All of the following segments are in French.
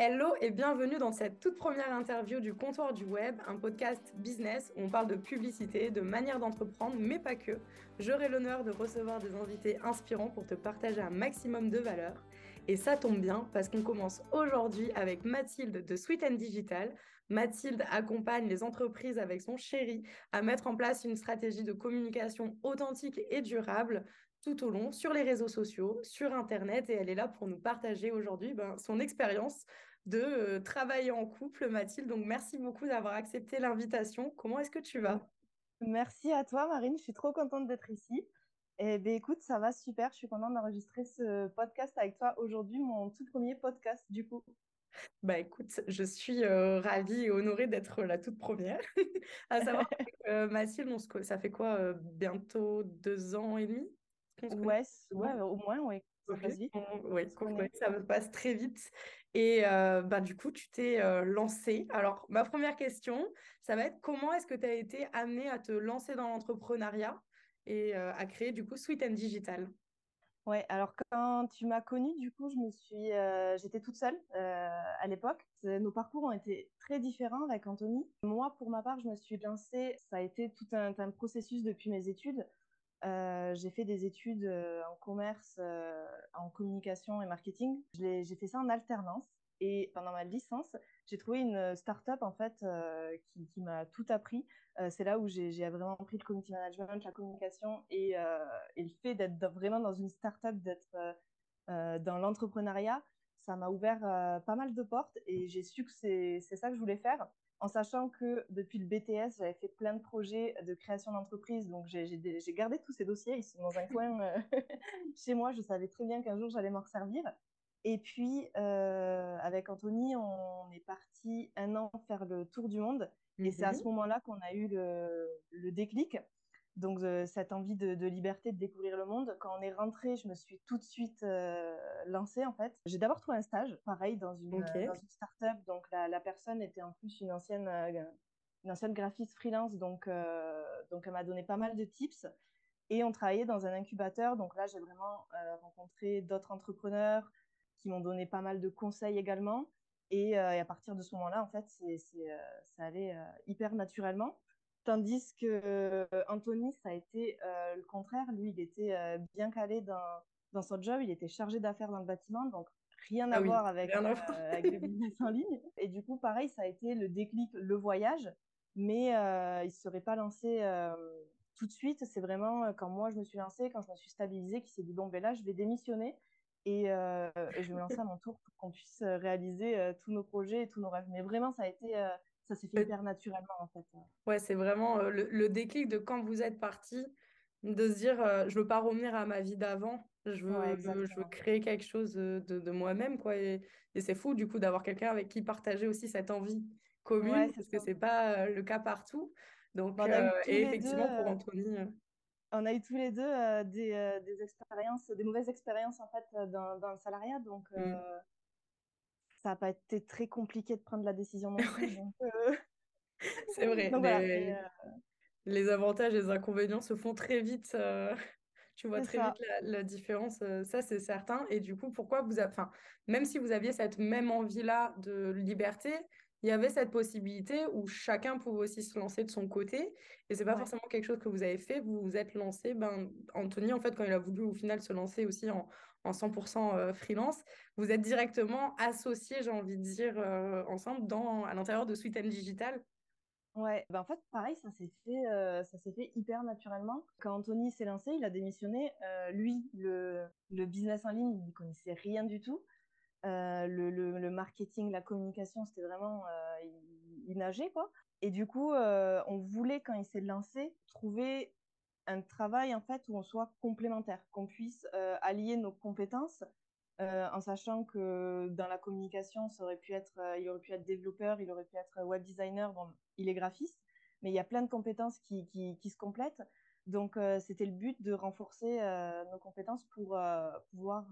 Hello et bienvenue dans cette toute première interview du Comptoir du Web, un podcast business où on parle de publicité, de manière d'entreprendre, mais pas que. J'aurai l'honneur de recevoir des invités inspirants pour te partager un maximum de valeur. Et ça tombe bien parce qu'on commence aujourd'hui avec Mathilde de Sweet and Digital. Mathilde accompagne les entreprises avec son chéri à mettre en place une stratégie de communication authentique et durable tout au long sur les réseaux sociaux, sur Internet, et elle est là pour nous partager aujourd'hui ben, son expérience de euh, travailler en couple, Mathilde. Donc, merci beaucoup d'avoir accepté l'invitation. Comment est-ce que tu vas? Merci à toi, Marine. Je suis trop contente d'être ici. Et eh ben, écoute, ça va super. Je suis contente d'enregistrer ce podcast avec toi aujourd'hui, mon tout premier podcast du coup. Bah écoute, je suis euh, ravie et honorée d'être la toute première. à savoir que Mathilde, ça fait quoi euh, Bientôt deux ans et demi Ouais, ouais, au moins, oui. Vite. ça passe très vite? Et euh, bah, du coup, tu t'es euh, lancé. Alors, ma première question, ça va être comment est-ce que tu as été amené à te lancer dans l'entrepreneuriat et euh, à créer du coup Sweet and Digital? Ouais, alors quand tu m'as connue, du coup, je me suis, j'étais toute seule à l'époque. Nos parcours ont été très différents avec Anthony. Moi, pour ma part, je me suis lancée. Ça a été tout un, un processus depuis mes études. Euh, j'ai fait des études euh, en commerce, euh, en communication et marketing. J'ai fait ça en alternance. Et pendant ma licence, j'ai trouvé une start-up en fait qui, m'a tout appris. c'est là où j'ai vraiment appris le community management, la communication et, et le fait d'être vraiment dans une start-up, d'être dans l'entrepreneuriat, ça m'a ouvert pas mal de portes et j'ai su que c'est ça que je voulais faire en sachant que depuis le BTS, j'avais fait plein de projets de création d'entreprise. Donc, j'ai gardé tous ces dossiers. Ils sont dans un coin euh, chez moi. Je savais très bien qu'un jour, j'allais m'en servir. Et puis, euh, avec Anthony, on est parti un an faire le tour du monde. Et c'est à ce mhm. moment-là qu'on a eu le déclic. Donc, euh, cette envie de, liberté, de découvrir le monde. Quand on est rentré, je me suis tout de suite euh, lancée, en fait. J'ai d'abord trouvé un stage, pareil, dans une, start-up. Donc, la, personne était en plus une ancienne, euh, une ancienne graphiste freelance. Donc, donc elle m'a donné pas mal de tips. Et on travaillait dans un incubateur. Donc là, j'ai vraiment rencontré d'autres entrepreneurs qui m'ont donné pas mal de conseils également. Et, et à partir de ce moment-là, en fait, c'est, ça allait hyper naturellement. Tandis que euh, Anthony, ça a été euh, le contraire. Lui, il était euh, bien calé dans, dans son job. Il était chargé d'affaires dans le bâtiment. Donc, rien à ah voir avec, avec le business en ligne. Et du coup, pareil, ça a été le déclic, le voyage. Mais il ne serait pas lancé tout de suite. C'est vraiment quand moi, je me suis lancée, quand je me suis stabilisée, qu'il s'est dit, bon, ben là, je vais démissionner. Et, et, je vais me lancer à mon tour pour qu'on puisse réaliser tous nos projets et tous nos rêves. Mais vraiment, ça a été ça s'est fait hyper naturellement en fait. Ouais, c'est vraiment euh, le, déclic de quand vous êtes parti, de se dire euh, je veux pas revenir à ma vie d'avant, je veux, je veux créer quelque chose de, de moi-même quoi. Et, et c'est fou du coup d'avoir quelqu'un avec qui partager aussi cette envie commune parce que c'est pas euh, le cas partout. Donc et effectivement pour Anthony. On a eu tous les deux des, des, expériences, des mauvaises expériences en fait dans, dans le salariat, donc. Mmh ça n'a pas été très compliqué de prendre la décision non plus. Euh, c'est vrai. Euh, les... avantages et les inconvénients se font très vite. Euh, tu vois très vite la, différence. ça, c'est certain. Et du coup, pourquoi vous avez... Enfin, même si vous aviez cette même envie-là de liberté, il y avait cette possibilité où chacun pouvait aussi se lancer de son côté. Et c'est pas forcément quelque chose que vous avez fait. Vous vous êtes lancé. Ben, Anthony, en fait, quand il a voulu au final se lancer aussi en, en 100% euh, freelance, vous êtes directement associés, j'ai envie de dire, euh, ensemble dans, à l'intérieur de Sweet and Digital. Ouais, ben en fait, pareil, ça s'est fait, euh, ça s'est fait hyper naturellement. Quand Anthony s'est lancé, il a démissionné. lui, le, le, business en ligne, il ne connaissait rien du tout. le, le, le, marketing, la communication, c'était vraiment, il, il, nageait quoi. Et du coup, on voulait quand il s'est lancé trouver un travail en fait où on soit complémentaire, qu'on puisse euh, allier nos compétences euh, en sachant que dans la communication, ça aurait pu être, euh, il aurait pu être développeur, il aurait pu être web designer, bon, il est graphiste, mais il y a plein de compétences qui, qui, se complètent. Donc c'était le but de renforcer nos compétences pour pouvoir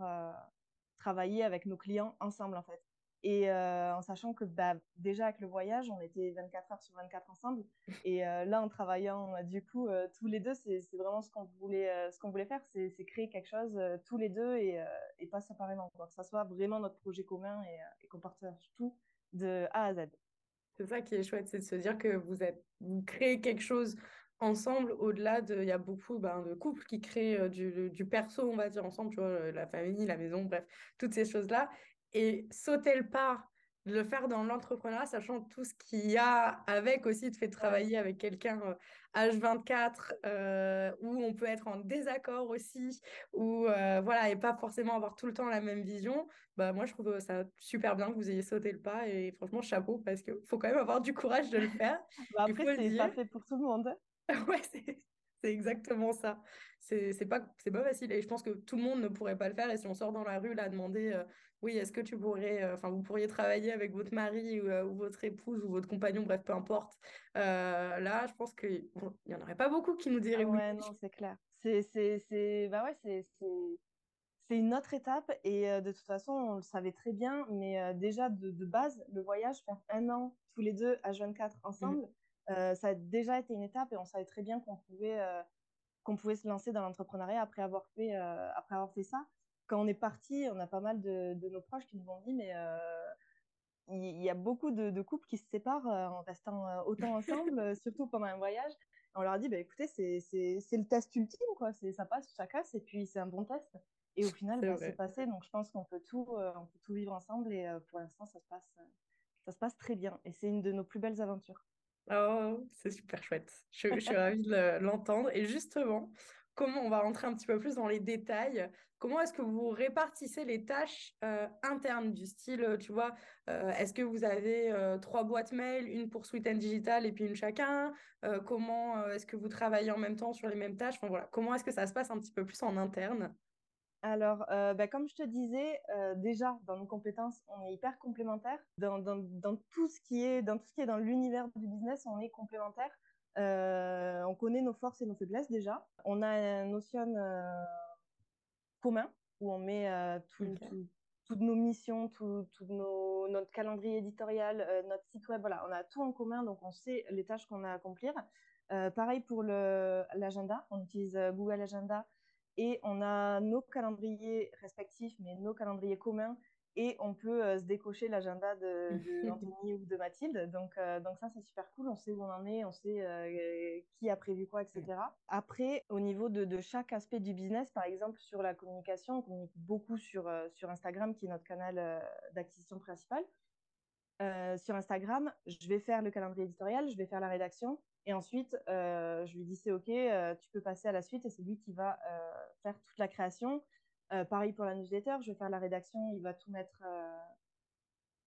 travailler avec nos clients ensemble en fait. Et en sachant que bah, déjà avec le voyage, on était 24 heures sur 24 ensemble. Et là, en travaillant du coup tous les deux, c'est vraiment ce qu'on voulait, ce qu'on voulait faire, c'est créer quelque chose tous les deux et, et pas séparément. Quoi. Que ça soit vraiment notre projet commun et, et qu'on partage tout de A à Z. C'est ça qui est chouette, c'est de se dire que vous, êtes, vous créez quelque chose ensemble au-delà de. Il y a beaucoup ben, de couples qui créent du, du, perso, on va dire, ensemble, tu vois, la famille, la maison, bref, toutes ces choses-là. Et sauter le pas, de le faire dans l'entrepreneuriat, sachant tout ce qu'il y a avec aussi, de fait travailler avec quelqu'un H24, où on peut être en désaccord aussi, ou voilà, et pas forcément avoir tout le temps la même vision, bah moi je trouve ça super bien que vous ayez sauté le pas et franchement chapeau parce qu'il faut quand même avoir du courage de le faire. bah après c'est pas fait pour tout le monde. ouais, c'est exactement ça. C'est pas, pas facile et je pense que tout le monde ne pourrait pas le faire et si on sort dans la rue là demander oui, est-ce que tu pourrais, euh, enfin, vous pourriez travailler avec votre mari ou, euh, votre épouse ou votre compagnon, bref, peu importe. Euh, là, je pense qu'il n'y en aurait pas beaucoup qui nous diraient ah ouais, non, c'est clair. C'est, bah ouais, c'est, c'est une autre étape et de toute façon, on le savait très bien, mais déjà de, de, base, le voyage, faire un an tous les deux à 24 ensemble, mmh. ça a déjà été une étape et on savait très bien qu'on pouvait, qu'on pouvait se lancer dans l'entrepreneuriat après avoir fait, après avoir fait ça quand on est parti, on a pas mal de, nos proches qui nous ont dit, mais euh, il y, a beaucoup de, couples qui se séparent euh, en restant euh, autant ensemble, surtout pendant un voyage. on leur a dit, bah, écoutez, c'est le test ultime, quoi. Ça passe, ça casse, et puis c'est un bon test. Et au final, bah, c'est passé. Donc, je pense qu'on peut tout, on peut tout vivre ensemble. Et pour l'instant, ça se passe, ça se passe très bien. Et c'est une de nos plus belles aventures. Oh, c'est super chouette. Je, je suis ravie de l'entendre. Et justement, comment on va rentrer un petit peu plus dans les détails Comment est-ce que vous répartissez les tâches euh, internes du style, euh, tu vois, euh, est-ce que vous avez trois boîtes mail, une pour Sweet and Digital et puis une chacun Comment est-ce que vous travaillez en même temps sur les mêmes tâches? Enfin, voilà. Comment est-ce que ça se passe un petit peu plus en interne? Alors, bah, comme je te disais, déjà dans nos compétences, on est hyper complémentaires. Dans, dans, tout ce qui est dans tout ce qui est dans l'univers du business, on est complémentaires. On connaît nos forces et nos faiblesses déjà. On a une notion commun où on met euh, toutes nos missions, tout, nos, notre calendrier éditorial, euh, notre site web. Voilà, on a tout en commun, donc on sait les tâches qu'on a à accomplir. Euh, pareil pour l'agenda, on utilise Google Agenda et on a nos calendriers respectifs, mais nos calendriers communs et on peut euh, se décocher l'agenda de, de ou de Mathilde. Donc, euh, donc ça, c'est super cool. On sait où on en est, on sait euh, qui a prévu quoi, etc. Après, au niveau de, de, chaque aspect du business, par exemple, sur la communication, on communique beaucoup sur, sur Instagram, qui est notre canal d'acquisition principal. sur Instagram, je vais faire le calendrier éditorial, je vais faire la rédaction, et ensuite, je lui dis c'est OK, tu peux passer à la suite, et c'est lui qui va faire toute la création. Euh, pareil pour la newsletter, je vais faire la rédaction, il va tout mettre, euh,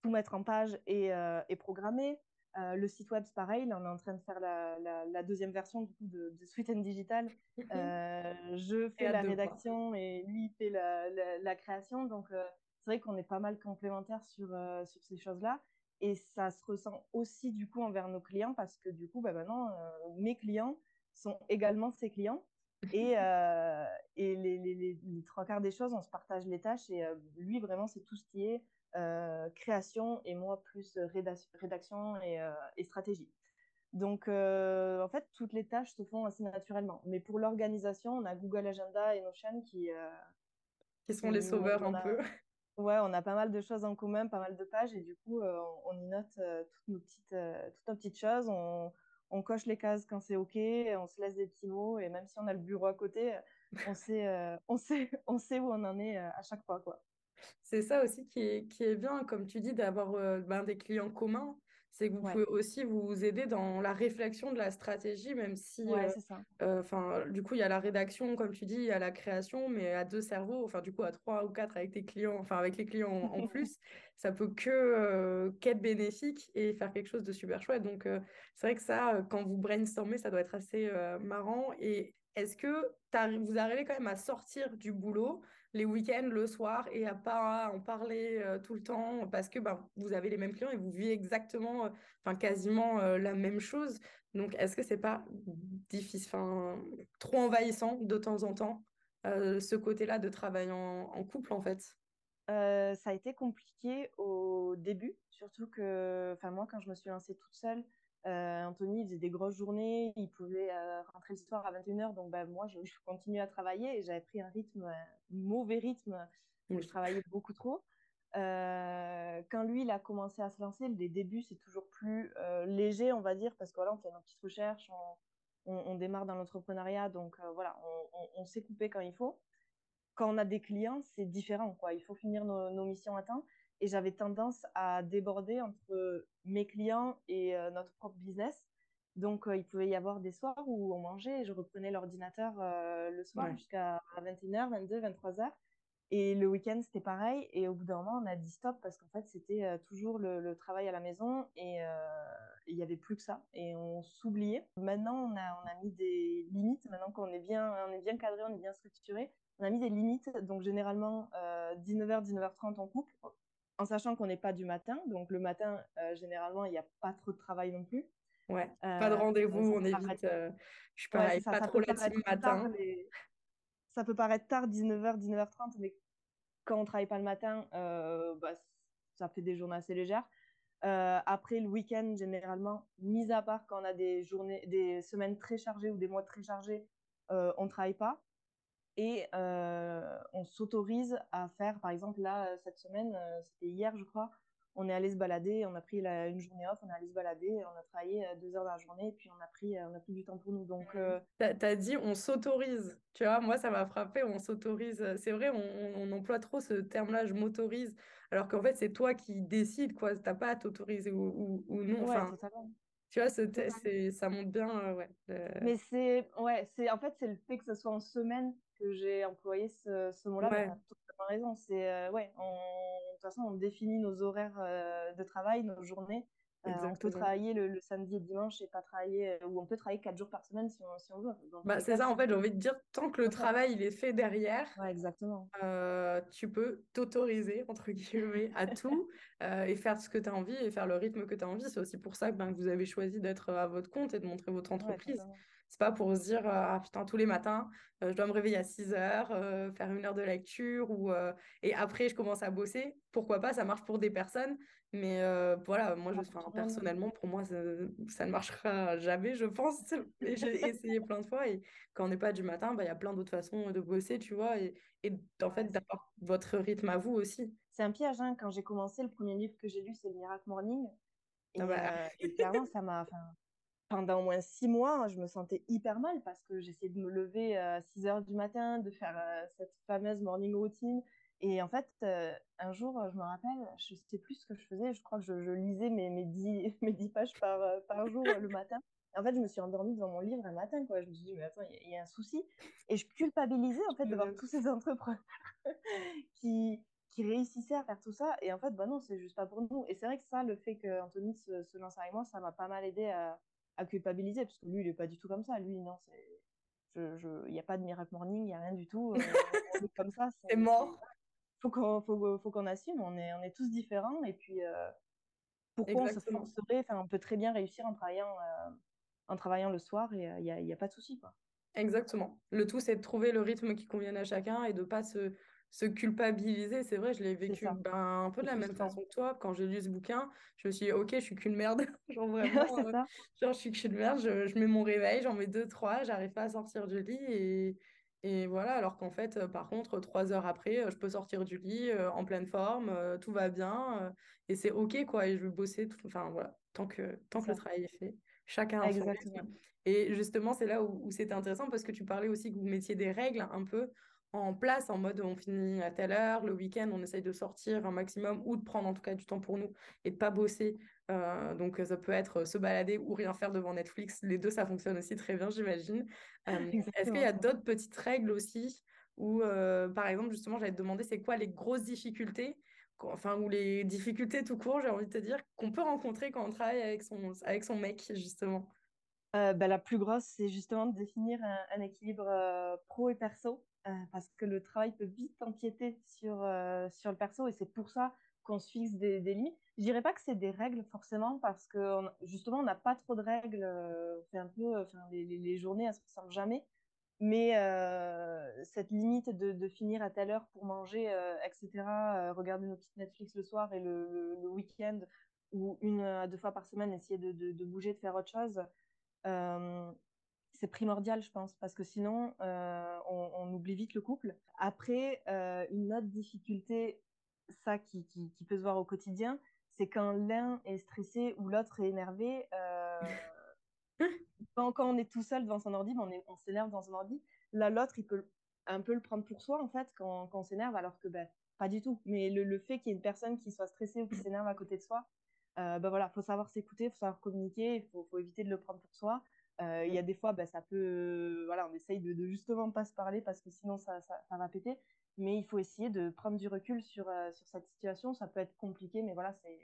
tout mettre en page et, euh, et programmer. le site web, c'est pareil, là, on est en train de faire la, la, deuxième version du coup, de, de Sweet and Digital. je fais la rédaction et lui il fait la, la création. Donc, c'est vrai qu'on est pas mal complémentaires sur, sur ces choses-là. Et ça se ressent aussi du coup envers nos clients parce que du coup, bah, maintenant, mes clients sont également ses clients. Et, euh, et les, les, les, trois quarts des choses, on se partage les tâches. Et euh, lui, vraiment, c'est tout ce qui est euh, création et moi, plus rédaction et, et stratégie. Donc, en fait, toutes les tâches se font assez naturellement. Mais pour l'organisation, on a Google Agenda et Notion qui... qui sont les sauveurs un peu. Ouais, on a pas mal de choses en commun, pas mal de pages. Et du coup, on, y note toutes, nos petites, toutes nos petites choses. On, on coche les cases quand c'est OK, on se laisse des petits mots et même si on a le bureau à côté, on sait, euh, on sait, on sait où on en est euh, à chaque fois. C'est ça aussi qui est, qui est bien, comme tu dis, d'avoir euh, ben, des clients communs c'est que vous pouvez aussi vous aider dans la réflexion de la stratégie, même si, enfin, du coup, il y a la rédaction, comme tu dis, il y a la création, mais à deux cerveaux, enfin, du coup, à trois ou quatre avec tes clients, enfin, avec les clients en, plus, ça peut que qu'être bénéfique et faire quelque chose de super chouette. Donc, c'est vrai que ça, quand vous brainstormez, ça doit être assez marrant. Et est-ce que vous arrivez quand même à sortir du boulot les week-ends, le soir, et à pas en parler euh, tout le temps parce que ben, vous avez les mêmes clients et vous vivez exactement, euh, enfin quasiment euh, la même chose. Donc, est-ce que c'est pas difficile, enfin trop envahissant de temps en temps, ce côté-là de travail en, couple en fait? Ça a été compliqué au début, surtout que, enfin moi, quand je me suis lancée toute seule, Anthony faisait des grosses journées, il pouvait rentrer le soir à 21h, donc bah, moi, je, je continuais à travailler et j'avais pris un rythme, un mauvais rythme, où je travaillais beaucoup trop. quand lui, il a commencé à se lancer, les débuts, c'est toujours plus léger, on va dire, parce que voilà, on fait nos petites recherches, on, démarre dans l'entrepreneuriat, donc voilà, on, sait couper quand il faut. Quand on a des clients, c'est différent, quoi. Il faut finir nos, nos missions à temps et j'avais tendance à déborder entre mes clients et euh, notre propre business. Donc, euh, il pouvait y avoir des soirs où on mangeait et je reprenais l'ordinateur euh, le soir jusqu'à 21h, 22, 23h. Et le week-end, c'était pareil. Et au bout d'un moment, on a dit stop parce qu'en fait, c'était toujours le, travail à la maison et il n'y avait plus que ça. Et on s'oubliait. Maintenant, on a, on a mis des limites. Maintenant qu'on est bien, on est bien cadré, on est bien structuré, on a mis des limites. Donc, généralement, 19h, 19h30, on coupe en sachant qu'on n'est pas du matin. Donc, le matin, euh, généralement, il n'y a pas trop de travail non plus. Ouais, pas de euh, rendez-vous, on évite. Euh, je suis pareil, pas trop la le matin. Ça peut paraître tard, 19h, 19h30, mais quand on travaille pas le matin, bah, ça fait des journées assez légères. après le week-end, généralement, mis à part quand on a des journées, des semaines très chargées ou des mois très chargés, on ne travaille pas. Et on s'autorise à faire, par exemple, là, cette semaine, c'était hier, je crois, on est allé se balader, on a pris une journée off, on est allé se balader, on a travaillé deux heures dans la journée, et puis on a pris, on a pris du temps pour nous. Donc, mmh. tu as dit on s'autorise, tu vois, moi ça m'a frappé, on s'autorise. C'est vrai, on, emploie trop ce terme-là, je m'autorise, alors qu'en fait c'est toi qui décides, quoi, t'as pas à t'autoriser ou, ou, non. enfin, tu vois, ça montre bien, ouais. Mais c'est, ouais, c'est en fait c'est le fait que ce soit en semaine que j'ai employé ce, ce mot-là, ouais. tu as totalement raison. C'est, euh, ouais, de toute façon, on définit nos horaires euh, de travail, nos journées. Euh, on peut travailler le, samedi et dimanche et pas travailler, ou on peut travailler quatre jours par semaine si on, si on veut. Bah, c'est ça, en fait, j'ai envie de dire, tant que le travail il est fait derrière, ouais, exactement. tu peux t'autoriser, entre guillemets, à tout et faire ce que tu as envie et faire le rythme que tu as envie. C'est aussi pour ça que, ben, vous avez choisi d'être à votre compte et de montrer votre entreprise. C'est pas pour se dire, ah putain, tous les matins, euh, je dois me réveiller à 6 heures, euh, faire une heure de lecture, ou, euh, et après, je commence à bosser. Pourquoi pas, ça marche pour des personnes. Mais voilà, moi, je, personnellement, pour moi, ça, ne marchera jamais, je pense. Et j'ai essayé plein de fois. Et quand on n'est pas du matin, bah, il y a plein d'autres façons de bosser, tu vois. Et, et en fait, d'avoir votre rythme à vous aussi. C'est un piège. Hein. Quand j'ai commencé, le premier livre que j'ai lu, c'est le Miracle Morning. Et, ah bah. et clairement, ça m'a pendant au moins six mois, je me sentais hyper mal parce que j'essayais de me lever à 6 heures du matin, de faire euh, cette fameuse morning routine. Et en fait, euh, un jour, je me rappelle, je sais plus ce que je faisais, je crois que je, lisais mes, mes, 10, mes 10 pages par, euh, par jour le matin. en fait, je me suis endormie devant mon livre un matin, quoi. Je me suis dit, mais attends, il y, a un souci. Et je culpabilisais, en fait, de voir tous ces entrepreneurs qui, qui réussissaient à faire tout ça. Et en fait, bah non, c'est juste pas pour nous. Et c'est vrai que ça, le fait qu'Anthony se, se lance avec moi, ça m'a pas mal aidé à, à culpabiliser, parce que lui, il est pas du tout comme ça. Lui, non, c'est. Il n'y a pas de miracle morning, il n'y a rien du tout. Euh, comme ça. C'est mort. Faut qu'on faut, faut qu'on assume, on est, on est tous différents. Et puis, euh, pourquoi on se forcerait enfin, On peut très bien réussir en travaillant, euh, en travaillant le soir et il n'y a, y a, pas de souci. Quoi. Exactement. Le tout, c'est de trouver le rythme qui convienne à chacun et de pas se, se culpabiliser, c'est vrai, je l'ai vécu ben, un peu de la même façon que toi. Quand j'ai lu ce bouquin, je me suis dit, ok, je suis qu'une merde. genre vraiment, euh, genre, je suis qu'une merde, je, mets mon réveil, j'en mets deux, trois, j'arrive pas à sortir du lit. Et, et voilà, alors qu'en fait, euh, par contre, trois heures après, euh, je peux sortir du lit en pleine forme, tout va bien, et c'est ok, quoi. Et je veux bosser, tout, enfin voilà, tant que, tant que le travail est fait. Chacun a son Et justement, c'est là où, où c'était intéressant parce que tu parlais aussi que vous mettiez des règles un peu en place, en mode on finit à telle heure, le week-end on essaye de sortir un maximum ou de prendre en tout cas du temps pour nous et de pas bosser. Euh, donc ça peut être se balader ou rien faire devant Netflix. Les deux ça fonctionne aussi très bien j'imagine. Euh, est-ce qu'il y a d'autres petites règles aussi ou euh, par exemple justement j'allais te demander c'est quoi les grosses difficultés enfin ou les difficultés tout court j'ai envie de te dire qu'on peut rencontrer quand on travaille avec son avec son mec justement? Bah, la plus grosse, c'est justement de définir un équilibre pro et perso. Euh, parce que le travail peut vite empiéter sur, euh, sur le perso et c'est pour ça qu'on se fixe des, limites. Je dirais pas que c'est des règles forcément parce que justement on n'a pas trop de règles. Euh, on fait un peu, les, les, journées elles se ressemblent jamais. Mais cette limite de, finir à telle heure pour manger, etc., regarder nos petites Netflix le soir et le, week-end, ou une à deux fois par semaine, essayer de bouger, de faire autre chose, c'est primordial, je pense, parce que sinon, on, on, oublie vite le couple. Après, une autre difficulté, ça qui, qui, qui, peut se voir au quotidien, c'est quand l'un est stressé ou l'autre est énervé. quand, on est tout seul devant son ordi, ben, on, on s'énerve devant son ordi. Là, l'autre, il peut un peu le prendre pour soi, en fait, quand, quand on s'énerve, alors que ben, pas du tout. Mais le, le fait qu'il y ait une personne qui soit stressée ou qui s'énerve à côté de soi, euh, ben voilà, faut savoir s'écouter, faut savoir communiquer, il faut, faut, éviter de le prendre pour soi. Euh, il y a des fois, ben, ça peut, voilà, on essaye de, de, justement pas se parler parce que sinon ça, ça, ça, va péter. Mais il faut essayer de prendre du recul sur, euh, sur cette situation. Ça peut être compliqué, mais voilà, c'est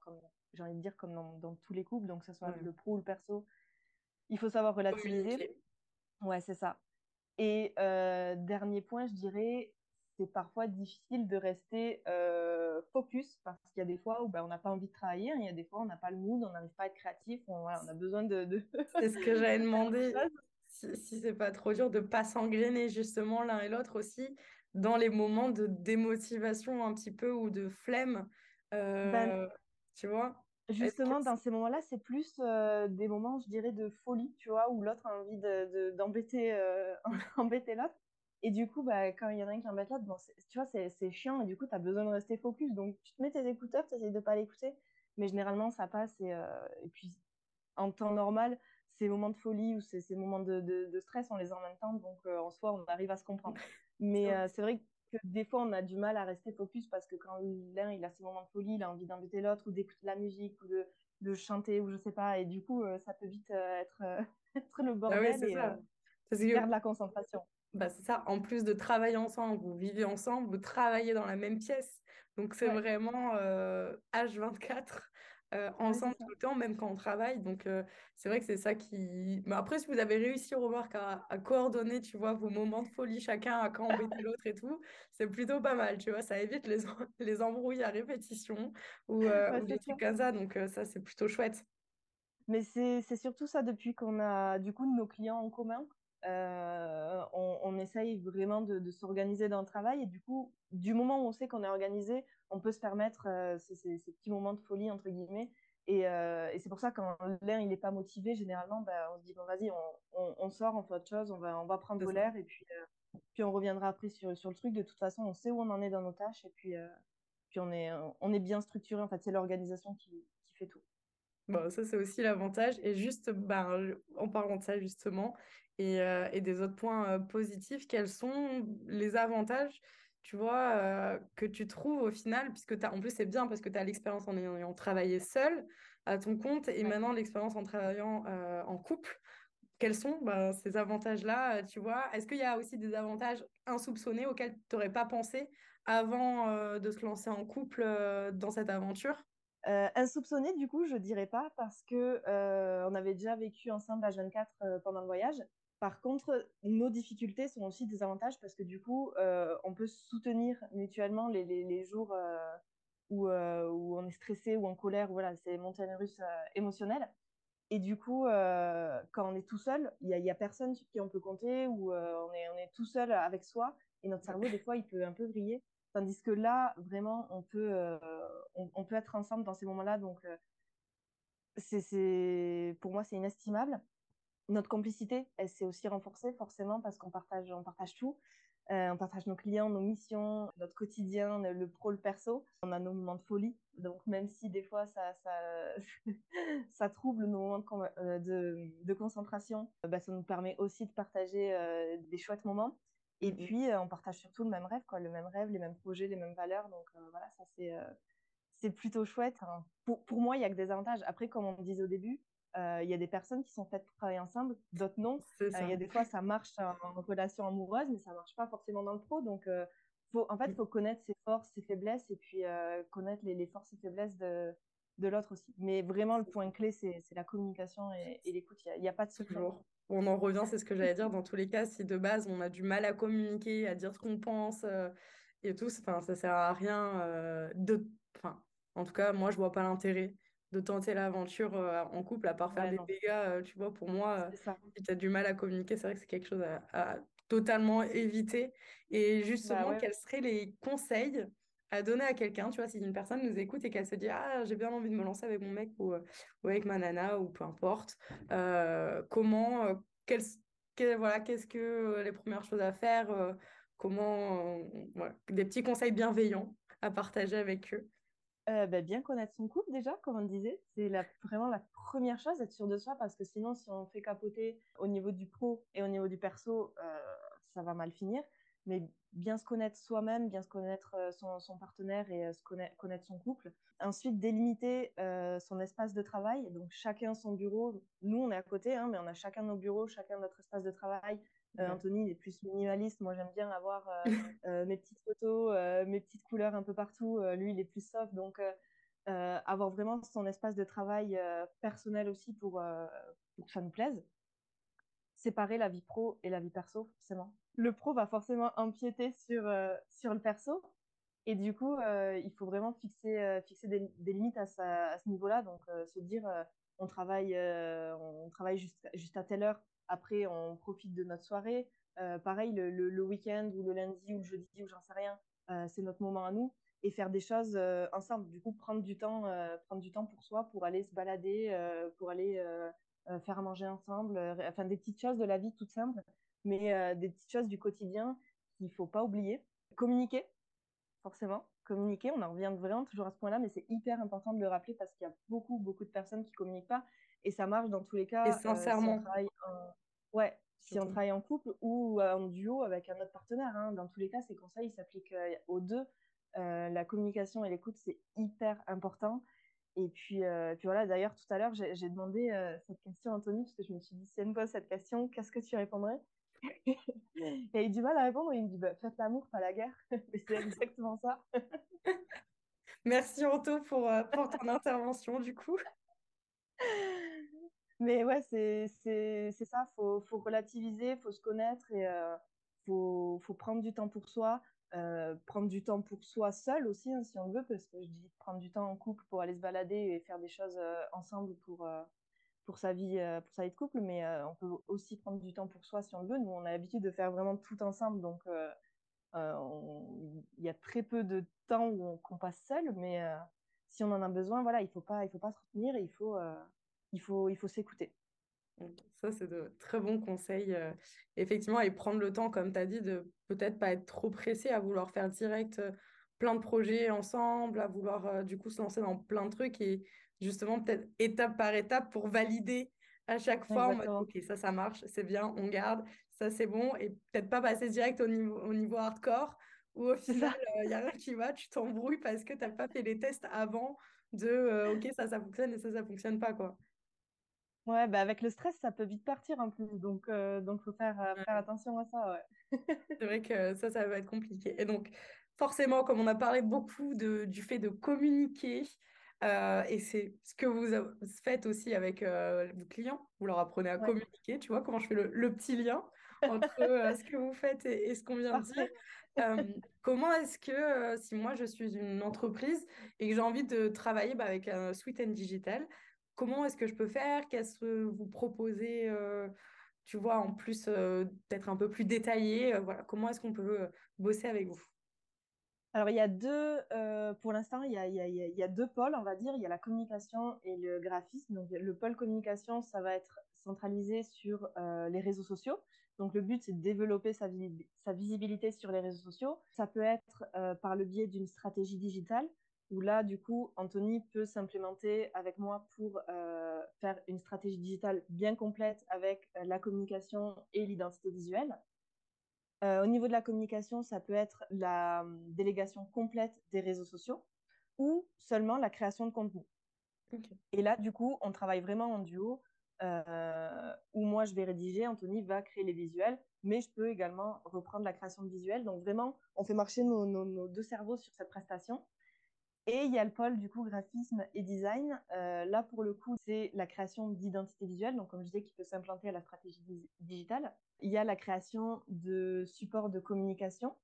comme j'ai envie de dire comme dans, dans, tous les couples, donc que ce soit le pro ou le perso, il faut savoir relativiser. Ouais, c'est ça. Et euh, dernier point, je dirais, c'est parfois difficile de rester euh, focus parce qu'il y a des fois où ben, on n'a pas envie de travailler, hein. il y a des fois où on n'a pas le mood, on n'arrive pas à être créatif, on, voilà, on a besoin de. de... c'est ce que j'avais demandé. si, si c'est pas trop dur de pas s'engrainer justement l'un et l'autre aussi dans les moments de démotivation un petit peu ou de flemme, euh, ben, tu vois? Justement, dans ces moments-là, c'est plus euh, des moments, je dirais, de folie, tu vois, où l'autre a envie d'embêter de, euh, embêter l'autre. Et du coup, bah, quand il y en a un qui embête l'autre, bon, tu vois, c'est chiant et du coup, tu as besoin de rester focus. Donc, tu te mets tes écouteurs, tu essaies de pas l'écouter. Mais généralement, ça passe. Et, euh, et, puis, en temps normal, ces moments de folie ou ces, ces moments de, de, stress, on les a en même temps. Donc, en soi, on arrive à se comprendre. Mais c'est vrai que que des fois on a du mal à rester focus parce que quand l'un il a ses moments de folie, il a envie d'embêter l'autre ou d'écouter la musique ou de, de, chanter ou je sais pas et du coup euh, ça peut vite euh, être, euh, être le ah bordel et perdre la concentration. Bah c'est ça, en plus de travailler ensemble, vous vivez ensemble, vous travaillez dans la même pièce. Donc c'est vraiment H24 euh, ensemble tout le temps, même quand on travaille. Donc, euh, c'est vrai que c'est ça qui. Mais après, si vous avez réussi, remarque, à, à, coordonner, tu vois, vos moments de folie, chacun à quand embêter l'autre et tout, c'est plutôt pas mal, tu vois. Ça évite les, les embrouilles à répétition ou, euh, des trucs comme ça. Donc, ça, c'est plutôt chouette. Mais c'est surtout ça depuis qu'on a, du coup, nos clients en commun? On, on, essaye vraiment de, de s'organiser dans le travail et du coup, du moment où on sait qu'on est organisé, on peut se permettre euh, ces, ces, petits moments de folie, entre guillemets. Et, euh, et c'est pour ça quand l'air il n'est pas motivé, généralement, bah, on se dit, bon, vas-y, on, on, sort, on fait autre chose, on va, on va prendre de l'air et puis, euh, puis on reviendra après sur, sur le truc. De toute façon, on sait où on en est dans nos tâches et puis, puis on, est, on est bien structuré. En fait, c'est l'organisation qui, qui fait tout. Bon, ça, c'est aussi l'avantage. Et juste, ben, en parlant de ça, justement, et, et des autres points positifs, quels sont les avantages tu vois, euh, que tu trouves au final, puisque as, en plus c'est bien parce que tu as l'expérience en ayant travaillé seul à ton compte et maintenant l'expérience en travaillant euh, en couple. Quels sont ben, ces avantages-là, euh, tu vois? Est-ce qu'il y a aussi des avantages insoupçonnés auxquels tu n'aurais pas pensé avant de se lancer en couple dans cette aventure? Insoupçonné, du coup, je dirais pas parce que on avait déjà vécu ensemble à Jeune 4 pendant le voyage. Par contre, nos difficultés sont aussi des avantages parce que du coup, euh, on peut soutenir mutuellement les, les, les jours euh, où, euh, où, on est stressé ou en colère. Voilà, c'est les montagnes russes émotionnelles. Et du coup, quand on est tout seul, il n'y a, a, personne sur qui on peut compter ou on, est, on est tout seul avec soi et notre cerveau, des fois, il peut un peu vriller. Tandis que là, vraiment, on peut, on, on, peut être ensemble dans ces moments-là. Donc, c'est, pour moi, c'est inestimable notre complicité, elle s'est aussi renforcée forcément parce qu'on partage, on partage tout. Euh, on partage nos clients, nos missions, notre quotidien, le pro, le perso. On a nos moments de folie. Donc, même si des fois ça, ça, trouble nos moments de, euh, de, concentration, bah, ça nous permet aussi de partager euh, des chouettes moments. Et puis, on partage surtout le même rêve, quoi, le même rêve, les mêmes projets, les mêmes valeurs. Donc, voilà, ça, c'est, c'est plutôt chouette. pour, pour moi, il y a que des avantages. Après, comme on disait au début, il y a des personnes qui sont faites pour travailler ensemble, d'autres non. Il y a des fois, ça marche en relation amoureuse, mais ça marche pas forcément dans le pro. Donc, faut, en fait, il mmh. faut connaître ses forces, ses faiblesses, et puis connaître les, les, forces et faiblesses de, de l'autre aussi. Mais vraiment, le point clé, c'est la communication et, l'écoute. Il n'y a, pas de secret. On en revient, c'est ce que j'allais dire. Dans tous les cas, si de base, on a du mal à communiquer, à dire ce qu'on pense et tout, enfin, ça sert à rien de... Enfin, en tout cas, moi, je vois pas l'intérêt de tenter l'aventure en couple, à part faire des dégâts, tu vois, pour moi, si tu as du mal à communiquer, c'est vrai que c'est quelque chose à, totalement éviter. Et justement, bah quels seraient les conseils à donner à quelqu'un, tu vois, si une personne nous écoute et qu'elle se dit ah j'ai bien envie de me lancer avec mon mec ou, avec ma nana ou peu importe, comment, voilà, qu'est-ce que les premières choses à faire, comment, des petits conseils bienveillants à partager avec eux. Bah, bien connaître son couple déjà, comme on disait, c'est la, vraiment la première chose, être sûr de soi, parce que sinon, si on fait capoter au niveau du pro et au niveau du perso, ça va mal finir mais bien se connaître soi-même, bien se connaître euh, son, partenaire et euh, se connaître, son couple. Ensuite, délimiter euh, son espace de travail. Donc, chacun son bureau. Nous, on est à côté, hein, mais on a chacun nos bureaux, chacun notre espace de travail. Anthony, il est plus minimaliste. Moi, j'aime bien avoir mes petites photos, mes petites couleurs un peu partout. lui, il est plus soft. Donc, avoir vraiment son espace de travail personnel aussi pour, pour que ça nous plaise. Séparer la vie pro et la vie perso, forcément le pro va forcément empiéter sur, euh, sur le perso. Et du coup, euh, il faut vraiment fixer, euh, fixer des, limites à, ce niveau-là. Donc, se dire, on travaille, on travaille juste, juste à telle heure. Après, on profite de notre soirée. pareil, le, le, week-end ou le lundi ou le jeudi ou j'en sais rien, c'est notre moment à nous. Et faire des choses ensemble. Du coup, prendre du temps, prendre du temps pour soi, pour aller se balader, pour aller faire à manger ensemble. enfin, des petites choses de la vie toutes simples mais euh, des petites choses du quotidien qu'il ne faut pas oublier. Communiquer, forcément. Communiquer, on en revient vraiment toujours à ce point-là, mais c'est hyper important de le rappeler parce qu'il y a beaucoup, beaucoup de personnes qui ne communiquent pas et ça marche dans tous les cas. Et sincèrement. Euh, si on travaille en... Ouais, si on travaille en couple ou en duo avec un autre partenaire. Hein. Dans tous les cas, ces conseils s'appliquent euh, aux deux. la communication et l'écoute, c'est hyper important. Et puis, puis voilà, d'ailleurs, tout à l'heure, j'ai demandé cette question à Anthony, parce que je me suis dit, si elle me pose cette question, qu'est-ce que tu répondrais? Et il a eu du mal à répondre. Il me dit bah, Faites l'amour, pas la guerre. Mais c'est exactement ça. Merci Anto pour, euh, pour ton intervention, du coup. Mais ouais, c'est ça. Il faut, faut, relativiser, il faut se connaître et il euh, faut, faut, prendre du temps pour soi. Euh, prendre du temps pour soi seul aussi, hein, si on veut, parce que je dis prendre du temps en couple pour aller se balader et faire des choses ensemble pour, pour sa vie, euh, pour sa vie de couple, mais euh, on peut aussi prendre du temps pour soi si on le veut. Nous, on a l'habitude de faire vraiment tout ensemble, donc euh, il y a très peu de temps où qu'on passe seul, mais si on en a besoin, voilà, il faut pas, il faut pas se retenir, il faut, il faut, il faut s'écouter. Ça, c'est de très bons conseils. effectivement, et prendre le temps, comme tu as dit, de peut-être pas être trop pressé à vouloir faire direct plein de projets ensemble, à vouloir du coup se lancer dans plein de trucs et justement peut-être étape par étape pour valider à chaque fois en mode ok ça ça marche c'est bien on garde ça c'est bon et peut-être pas passer direct au niveau au niveau hardcore où au final il n'y euh, a rien qui va tu t'embrouilles parce que tu n'as pas fait les tests avant de euh, ok ça ça fonctionne et ça ça fonctionne pas quoi. Ouais bah avec le stress ça peut vite partir en plus donc euh, donc faut faire faire attention à ça ouais. C'est vrai que ça ça va être compliqué. Et donc forcément comme on a parlé beaucoup de, du fait de communiquer euh, et c'est ce que vous faites aussi avec euh, vos clients. Vous leur apprenez à communiquer. Tu vois comment je fais le, petit lien entre euh, ce que vous faites et, ce qu'on vient de dire. comment est-ce que si moi je suis une entreprise et que j'ai envie de travailler bah, avec un Sweet and Digital, comment est-ce que je peux faire? Qu'est-ce que vous proposez tu vois, en plus d'être un peu plus détaillé, voilà, comment est-ce qu'on peut bosser avec vous? Alors, il y a deux, euh, pour l'instant, il y a, y a, y a, deux pôles, on va dire. Il y a la communication et le graphisme. Donc, le pôle communication, ça va être centralisé sur euh, les réseaux sociaux. Donc, le but, c'est de développer sa, sa, visibilité sur les réseaux sociaux. Ça peut être euh, par le biais d'une stratégie digitale, où là, du coup, Anthony peut s'implémenter avec moi pour faire une stratégie digitale bien complète avec la communication et l'identité visuelle. Euh, au niveau de la communication, ça peut être la hum, délégation complète des réseaux sociaux ou seulement la création de contenu. Et là, du coup, on travaille vraiment en duo euh, où moi, je vais rédiger, Anthony va créer les visuels, mais je peux également reprendre la création de visuels. Donc vraiment, on fait marcher nos deux cerveaux sur cette prestation. Et il y a le pôle du coup graphisme et design. Euh, là pour le coup c'est la création d'identité visuelle, donc comme je disais qui peut s'implanter à la stratégie digitale. Il y a la création de supports de communication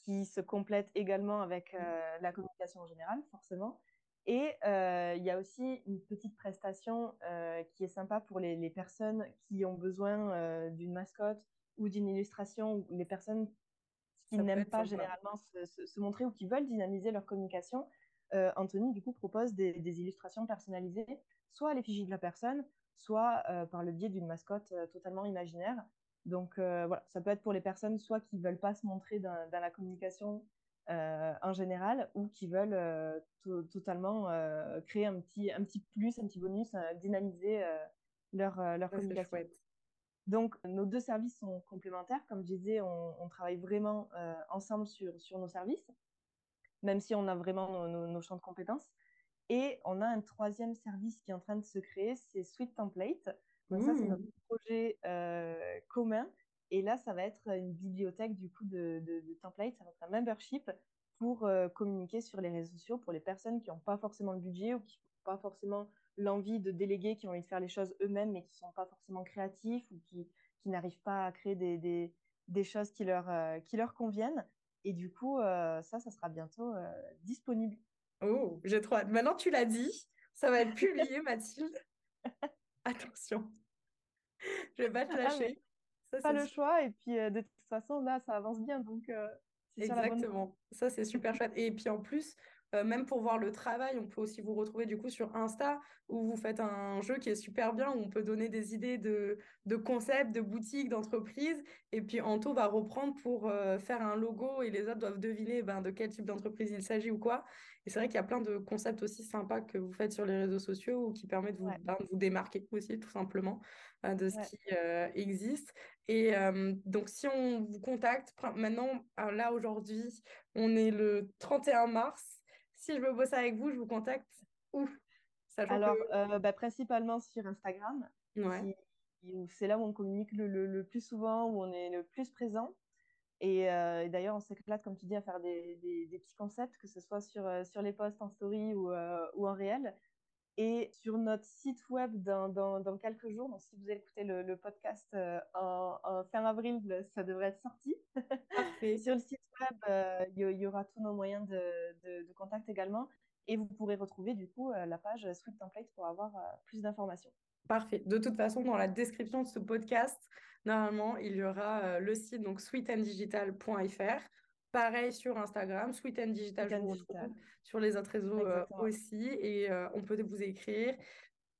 qui se complètent également avec euh, la communication en général forcément. Et il y a aussi une petite prestation qui est sympa pour les, les personnes qui ont besoin d'une mascotte ou d'une illustration, ou les personnes qui n'aiment pas généralement se, se, montrer ou qui veulent dynamiser leur communication. Anthony, du coup, propose des, des, illustrations personnalisées, soit à l'effigie de la personne, soit par le biais d'une mascotte totalement imaginaire. Donc voilà, ça peut être pour les personnes soit qui veulent pas se montrer dans, dans la communication euh, en général ou qui veulent euh, totalement euh, créer un petit, un petit plus, un petit bonus, dynamiser leur, leur communication. Donc, nos deux services sont complémentaires. Comme je disais, on, travaille vraiment ensemble sur, sur nos services, même si on a vraiment nos, champs de compétences. Et on a un troisième service qui est en train de se créer, c'est Sweet Template. Donc, ça, c'est notre projet commun et là, ça va être une bibliothèque du coup de, de, templates, ça va être un membership pour euh, communiquer sur les réseaux sociaux pour les personnes qui n'ont pas forcément le budget ou qui n'ont pas forcément l'envie de déléguer, qui ont envie de faire les choses eux-mêmes mais qui ne sont pas forcément créatifs ou qui, qui n'arrivent pas à créer des, des, des choses qui leur, euh, qui leur conviennent. Et du coup, euh, ça, ça sera bientôt disponible. Oh, j'ai trop hâte. Maintenant, tu l'as dit, ça va être publié, Mathilde. Attention, je vais pas te ah, lâcher pas le choix. Et puis, euh, de toute façon, là, ça avance bien. Donc, euh, Exactement. Ça, c'est super chouette. Et puis, en plus, euh, même pour voir le travail, on peut aussi vous retrouver du coup sur Insta où vous faites un jeu qui est super bien, où on peut donner des idées de, de concepts, de boutiques, d'entreprises. Et puis Anto va reprendre pour faire un logo et les autres doivent deviner ben, de quel type d'entreprise il s'agit ou quoi. Et c'est vrai qu'il y a plein de concepts aussi sympas que vous faites sur les réseaux sociaux ou qui permettent de vous, ben, de vous démarquer aussi tout simplement de ce qui existe. Et donc, si on vous contacte, maintenant, là, aujourd'hui, on est le 31 mars. Si je veux bosser avec vous, je vous contacte où Alors, bah, principalement sur Instagram. C'est là où on communique le, plus souvent, où on est le plus présent. Et, d'ailleurs, on s'éclate, comme tu dis, à faire des, petits concepts, que ce soit sur, sur les posts en story ou, ou en réel. Et sur notre site web dans, dans, quelques jours, donc si vous écoutez le, le podcast euh, en, fin avril, ça devrait être sorti. sur le site web, euh, il y, aura tous nos moyens de, de, contact également. Et vous pourrez retrouver du coup euh, la page Sweet Template pour avoir plus d'informations. Parfait. De toute façon, dans la description de ce podcast, normalement, il y aura le site donc sweetanddigital.fr Pareil sur Instagram, Sweet and Digital, sur les autres réseaux euh, aussi. Et euh, on peut vous écrire,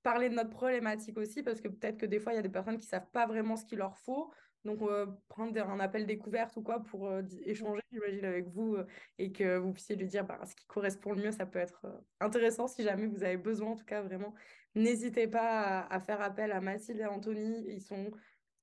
parler de notre problématique aussi, parce que peut-être que des fois, il y a des personnes qui ne savent pas vraiment ce qu'il leur faut. Donc, euh, prendre un appel découverte ou quoi pour échanger, j'imagine, avec vous et que vous puissiez lui dire bah, ce qui correspond le mieux. Ça peut être intéressant si jamais vous avez besoin. En tout cas, vraiment, n'hésitez pas à, faire appel à Mathilde et Anthony. Ils sont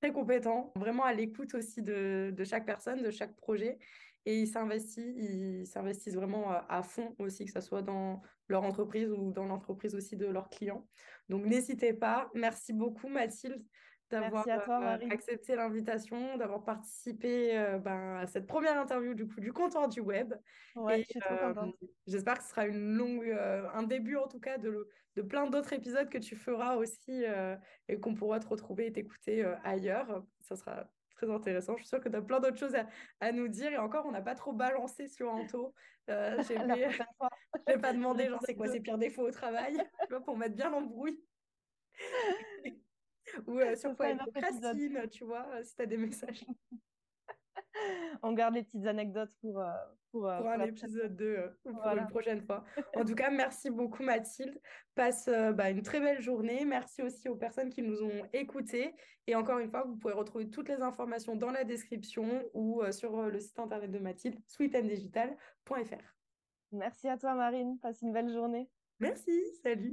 très compétents, vraiment à l'écoute aussi de, de chaque personne, de chaque projet et ils s'investissent, ils s'investissent vraiment à fond aussi, que ce soit dans leur entreprise ou dans l'entreprise aussi de leurs clients. Donc n'hésitez pas. Merci beaucoup Mathilde d'avoir euh, accepté l'invitation, d'avoir participé euh, ben, à cette première interview du coup du comptoir du web. Ouais, je euh. J'espère que ce sera une longue, un début en tout cas de, de plein d'autres épisodes que tu feras aussi et qu'on pourra te retrouver et t'écouter ailleurs. Ça sera intéressant. Je suis sûre que tu as plein d'autres choses à, nous dire. Et encore, on n'a pas trop balancé sur Anto. Euh, je vais pas demander, genre, c'est quoi ses pires défauts au travail pour mettre bien l'embrouille. Ou euh, sur quoi il tu vois, euh, si tu as des messages. on garde les petites anecdotes pour, euh, pour, euh, pour, un épisode 2 euh, pour une prochaine fois. En tout cas, merci beaucoup Mathilde. Passe bah, une très belle journée. Merci aussi aux personnes qui nous ont écoutés. Et encore une fois, vous pouvez retrouver toutes les informations dans la description ou sur le site internet de Mathilde, sweetanddigital.fr. Merci à toi Marine. Passe une belle journée. Merci. Salut.